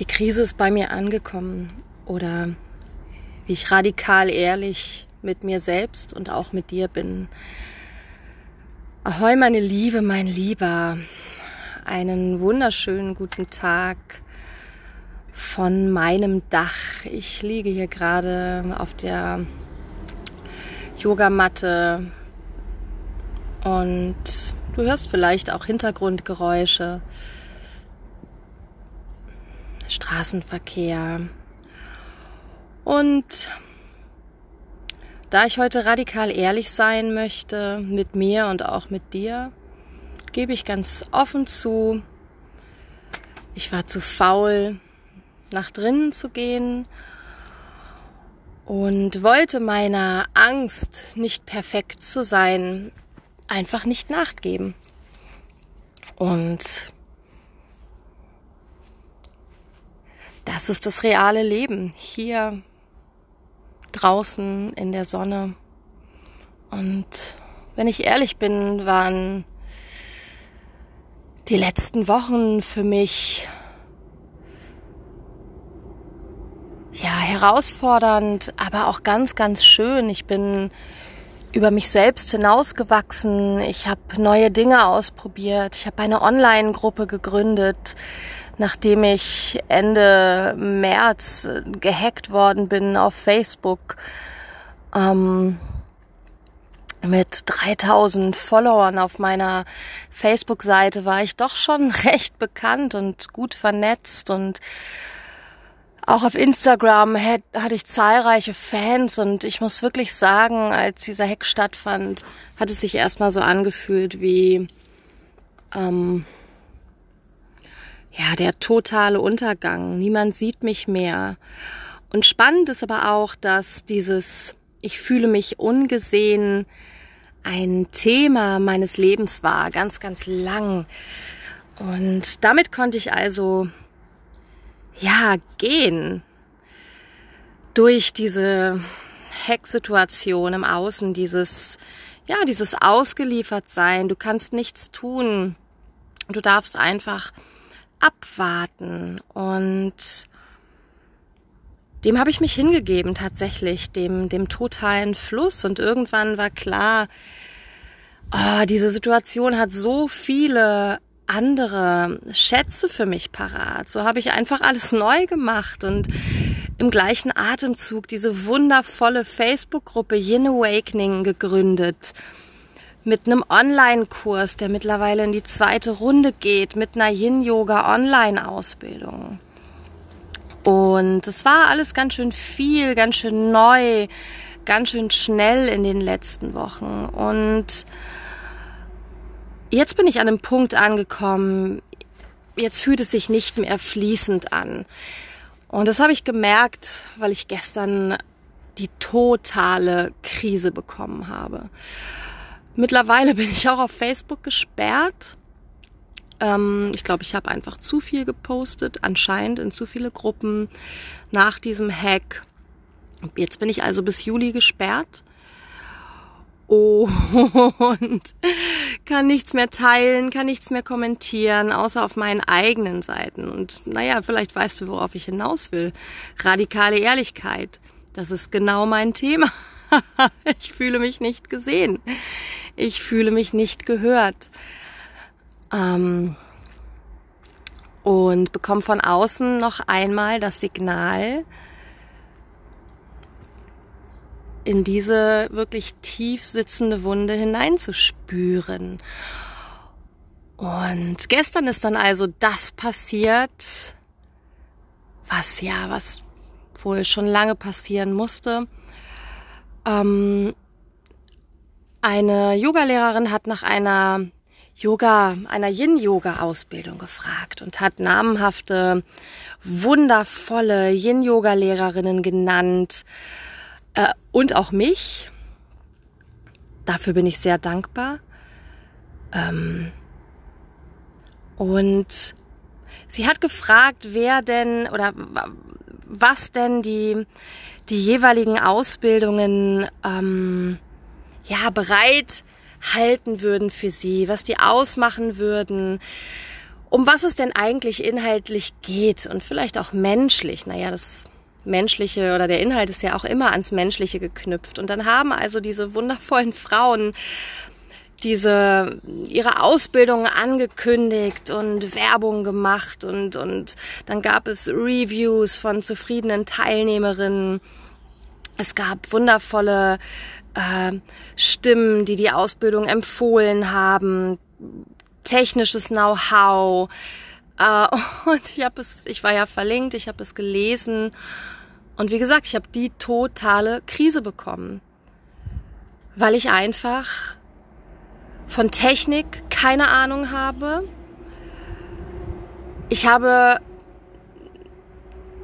Die Krise ist bei mir angekommen oder wie ich radikal ehrlich mit mir selbst und auch mit dir bin. Ahoi, meine Liebe, mein Lieber. Einen wunderschönen guten Tag von meinem Dach. Ich liege hier gerade auf der Yogamatte und du hörst vielleicht auch Hintergrundgeräusche. Straßenverkehr. Und da ich heute radikal ehrlich sein möchte mit mir und auch mit dir, gebe ich ganz offen zu, ich war zu faul, nach drinnen zu gehen und wollte meiner Angst, nicht perfekt zu sein, einfach nicht nachgeben. Und Das ist das reale Leben hier draußen in der Sonne. Und wenn ich ehrlich bin, waren die letzten Wochen für mich ja herausfordernd, aber auch ganz, ganz schön. Ich bin über mich selbst hinausgewachsen. Ich habe neue Dinge ausprobiert. Ich habe eine Online-Gruppe gegründet nachdem ich Ende März gehackt worden bin auf Facebook. Ähm, mit 3000 Followern auf meiner Facebook-Seite war ich doch schon recht bekannt und gut vernetzt und auch auf Instagram hatte ich zahlreiche Fans und ich muss wirklich sagen, als dieser Hack stattfand, hat es sich erstmal so angefühlt wie ähm, ja, der totale Untergang. Niemand sieht mich mehr. Und spannend ist aber auch, dass dieses Ich fühle mich ungesehen ein Thema meines Lebens war, ganz, ganz lang. Und damit konnte ich also, ja, gehen durch diese Hack-Situation im Außen, dieses, ja, dieses ausgeliefert sein. Du kannst nichts tun. Du darfst einfach abwarten und dem habe ich mich hingegeben tatsächlich, dem, dem totalen Fluss und irgendwann war klar, oh, diese Situation hat so viele andere Schätze für mich parat. So habe ich einfach alles neu gemacht und im gleichen Atemzug diese wundervolle Facebook-Gruppe Yin Awakening gegründet mit einem Online-Kurs, der mittlerweile in die zweite Runde geht, mit einer Yin-Yoga-Online-Ausbildung. Und es war alles ganz schön viel, ganz schön neu, ganz schön schnell in den letzten Wochen. Und jetzt bin ich an einem Punkt angekommen, jetzt fühlt es sich nicht mehr fließend an. Und das habe ich gemerkt, weil ich gestern die totale Krise bekommen habe. Mittlerweile bin ich auch auf Facebook gesperrt. Ähm, ich glaube, ich habe einfach zu viel gepostet, anscheinend in zu viele Gruppen nach diesem Hack. Jetzt bin ich also bis Juli gesperrt und kann nichts mehr teilen, kann nichts mehr kommentieren, außer auf meinen eigenen Seiten. Und naja, vielleicht weißt du, worauf ich hinaus will. Radikale Ehrlichkeit. Das ist genau mein Thema. ich fühle mich nicht gesehen ich fühle mich nicht gehört. Ähm, und bekomme von außen noch einmal das Signal, in diese wirklich tief sitzende Wunde hineinzuspüren. Und gestern ist dann also das passiert, was ja, was wohl schon lange passieren musste. Ähm, eine Yogalehrerin hat nach einer Yoga, einer Yin-Yoga-Ausbildung gefragt und hat namenhafte, wundervolle Yin-Yoga-Lehrerinnen genannt äh, und auch mich. Dafür bin ich sehr dankbar. Ähm, und sie hat gefragt, wer denn oder was denn die, die jeweiligen Ausbildungen ähm, ja, bereit halten würden für sie, was die ausmachen würden. um was es denn eigentlich inhaltlich geht und vielleicht auch menschlich. Naja, das Menschliche oder der Inhalt ist ja auch immer ans Menschliche geknüpft. Und dann haben also diese wundervollen Frauen diese ihre Ausbildung angekündigt und Werbung gemacht und und dann gab es Reviews von zufriedenen Teilnehmerinnen. Es gab wundervolle äh, Stimmen, die die Ausbildung empfohlen haben, technisches Know-how. Äh, und ich habe es, ich war ja verlinkt, ich habe es gelesen und wie gesagt, ich habe die totale Krise bekommen, weil ich einfach von Technik keine Ahnung habe. Ich habe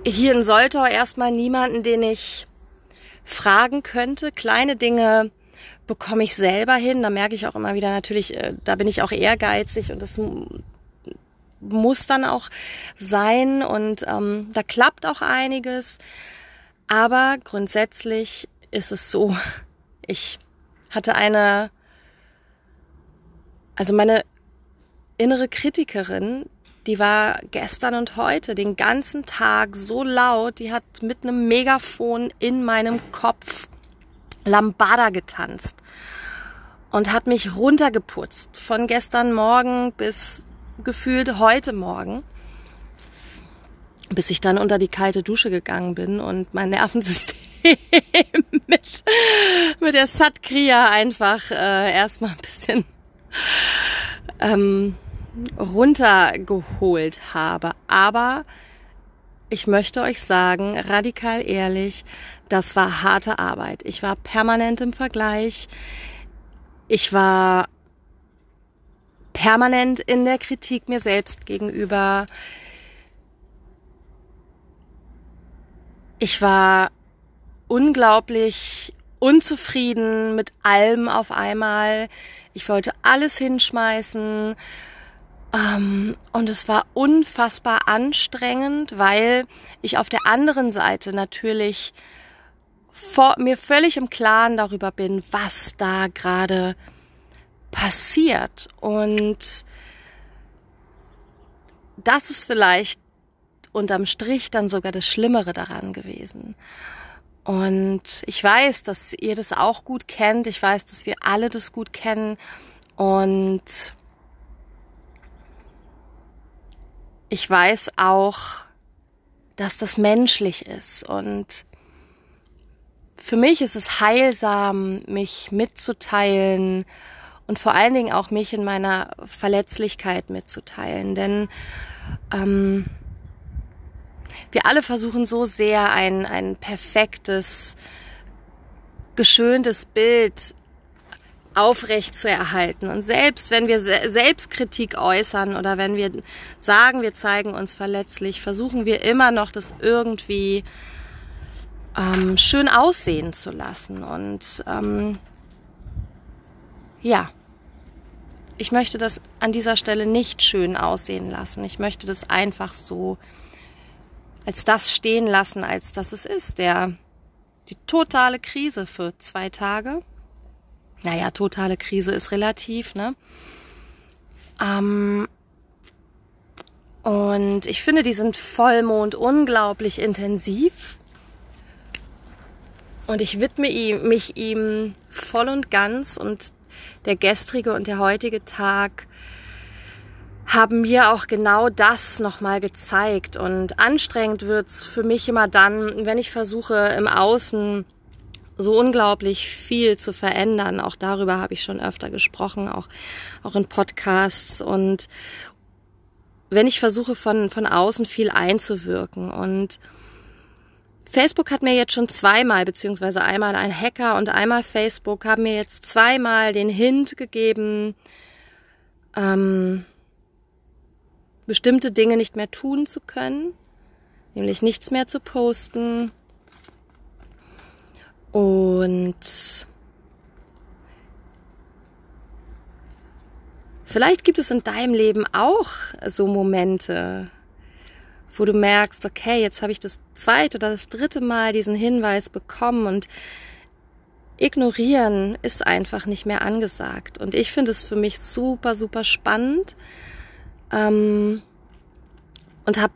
hier in Soltau erstmal niemanden, den ich fragen könnte. Kleine Dinge bekomme ich selber hin. Da merke ich auch immer wieder natürlich, äh, da bin ich auch ehrgeizig und das muss dann auch sein und ähm, da klappt auch einiges. Aber grundsätzlich ist es so, ich hatte eine also meine innere Kritikerin, die war gestern und heute den ganzen Tag so laut, die hat mit einem Megafon in meinem Kopf Lambada getanzt und hat mich runtergeputzt von gestern Morgen bis gefühlt heute Morgen, bis ich dann unter die kalte Dusche gegangen bin und mein Nervensystem mit, mit der Satkria einfach äh, erstmal ein bisschen ähm, runtergeholt habe. Aber ich möchte euch sagen, radikal ehrlich, das war harte Arbeit. Ich war permanent im Vergleich. Ich war permanent in der Kritik mir selbst gegenüber. Ich war unglaublich unzufrieden mit allem auf einmal. Ich wollte alles hinschmeißen. Ähm, und es war unfassbar anstrengend, weil ich auf der anderen Seite natürlich vor, mir völlig im Klaren darüber bin, was da gerade passiert. Und das ist vielleicht unterm Strich dann sogar das Schlimmere daran gewesen. Und ich weiß, dass ihr das auch gut kennt. Ich weiß, dass wir alle das gut kennen. Und ich weiß auch, dass das menschlich ist. Und für mich ist es heilsam, mich mitzuteilen und vor allen Dingen auch mich in meiner Verletzlichkeit mitzuteilen. Denn ähm, wir alle versuchen so sehr ein, ein perfektes, geschöntes Bild aufrecht zu erhalten. Und selbst wenn wir Selbstkritik äußern oder wenn wir sagen, wir zeigen uns verletzlich, versuchen wir immer noch, das irgendwie ähm, schön aussehen zu lassen. Und ähm, ja, ich möchte das an dieser Stelle nicht schön aussehen lassen. Ich möchte das einfach so als das stehen lassen, als das es ist. Der, die totale Krise für zwei Tage. Naja, totale Krise ist relativ, ne? Ähm, und ich finde diesen Vollmond unglaublich intensiv. Und ich widme mich ihm voll und ganz. Und der gestrige und der heutige Tag haben mir auch genau das nochmal gezeigt. Und anstrengend wird's für mich immer dann, wenn ich versuche, im Außen so unglaublich viel zu verändern. Auch darüber habe ich schon öfter gesprochen, auch, auch in Podcasts. Und wenn ich versuche, von, von außen viel einzuwirken. Und Facebook hat mir jetzt schon zweimal, beziehungsweise einmal ein Hacker und einmal Facebook, haben mir jetzt zweimal den Hint gegeben, ähm, bestimmte Dinge nicht mehr tun zu können, nämlich nichts mehr zu posten. Und vielleicht gibt es in deinem Leben auch so Momente, wo du merkst, okay, jetzt habe ich das zweite oder das dritte Mal diesen Hinweis bekommen und ignorieren ist einfach nicht mehr angesagt. Und ich finde es für mich super, super spannend, ähm, und habe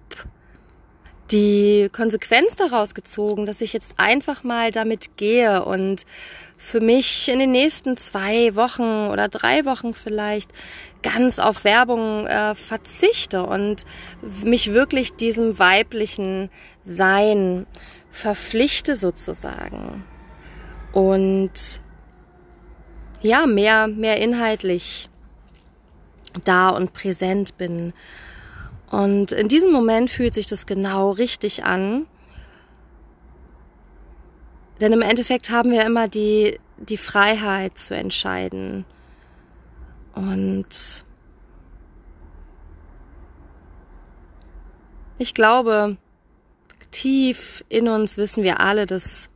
die Konsequenz daraus gezogen, dass ich jetzt einfach mal damit gehe und für mich in den nächsten zwei Wochen oder drei Wochen vielleicht ganz auf Werbung äh, verzichte und mich wirklich diesem weiblichen Sein verpflichte sozusagen. Und ja mehr mehr inhaltlich da und präsent bin und in diesem Moment fühlt sich das genau richtig an. Denn im Endeffekt haben wir immer die, die Freiheit zu entscheiden. Und ich glaube, tief in uns wissen wir alle, dass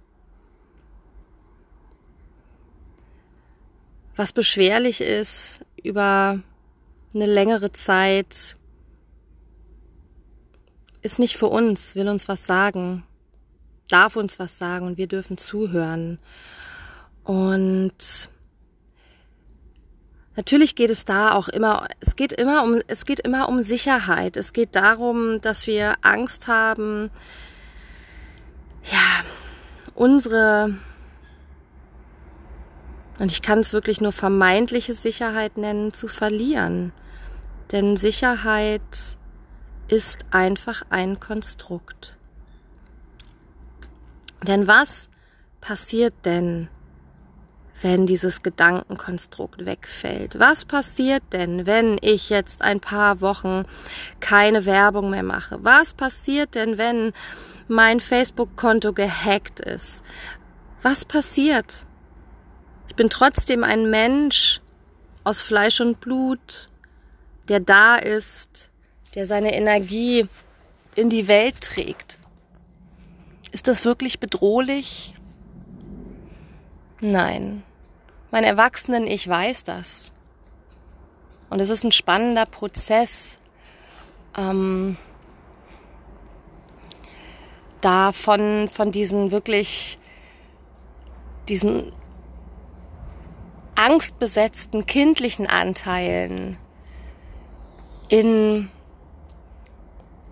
was beschwerlich ist über eine längere Zeit ist nicht für uns, will uns was sagen, darf uns was sagen und wir dürfen zuhören. Und natürlich geht es da auch immer, es geht immer um, es geht immer um Sicherheit. Es geht darum, dass wir Angst haben, ja, unsere, und ich kann es wirklich nur vermeintliche Sicherheit nennen, zu verlieren. Denn Sicherheit ist einfach ein Konstrukt. Denn was passiert denn, wenn dieses Gedankenkonstrukt wegfällt? Was passiert denn, wenn ich jetzt ein paar Wochen keine Werbung mehr mache? Was passiert denn, wenn mein Facebook-Konto gehackt ist? Was passiert? Ich bin trotzdem ein Mensch aus Fleisch und Blut, der da ist, der seine Energie in die Welt trägt. Ist das wirklich bedrohlich? Nein. Mein Erwachsenen-Ich weiß das. Und es ist ein spannender Prozess, ähm, da von, von diesen wirklich, diesen angstbesetzten kindlichen Anteilen in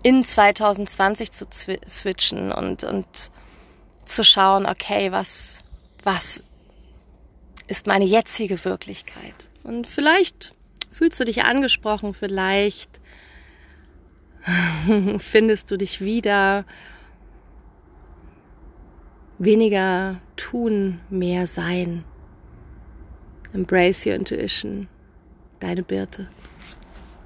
in 2020 zu switchen und, und zu schauen, okay, was, was ist meine jetzige Wirklichkeit? Und vielleicht fühlst du dich angesprochen, vielleicht findest du dich wieder. Weniger tun, mehr sein. Embrace your intuition. Deine Birte.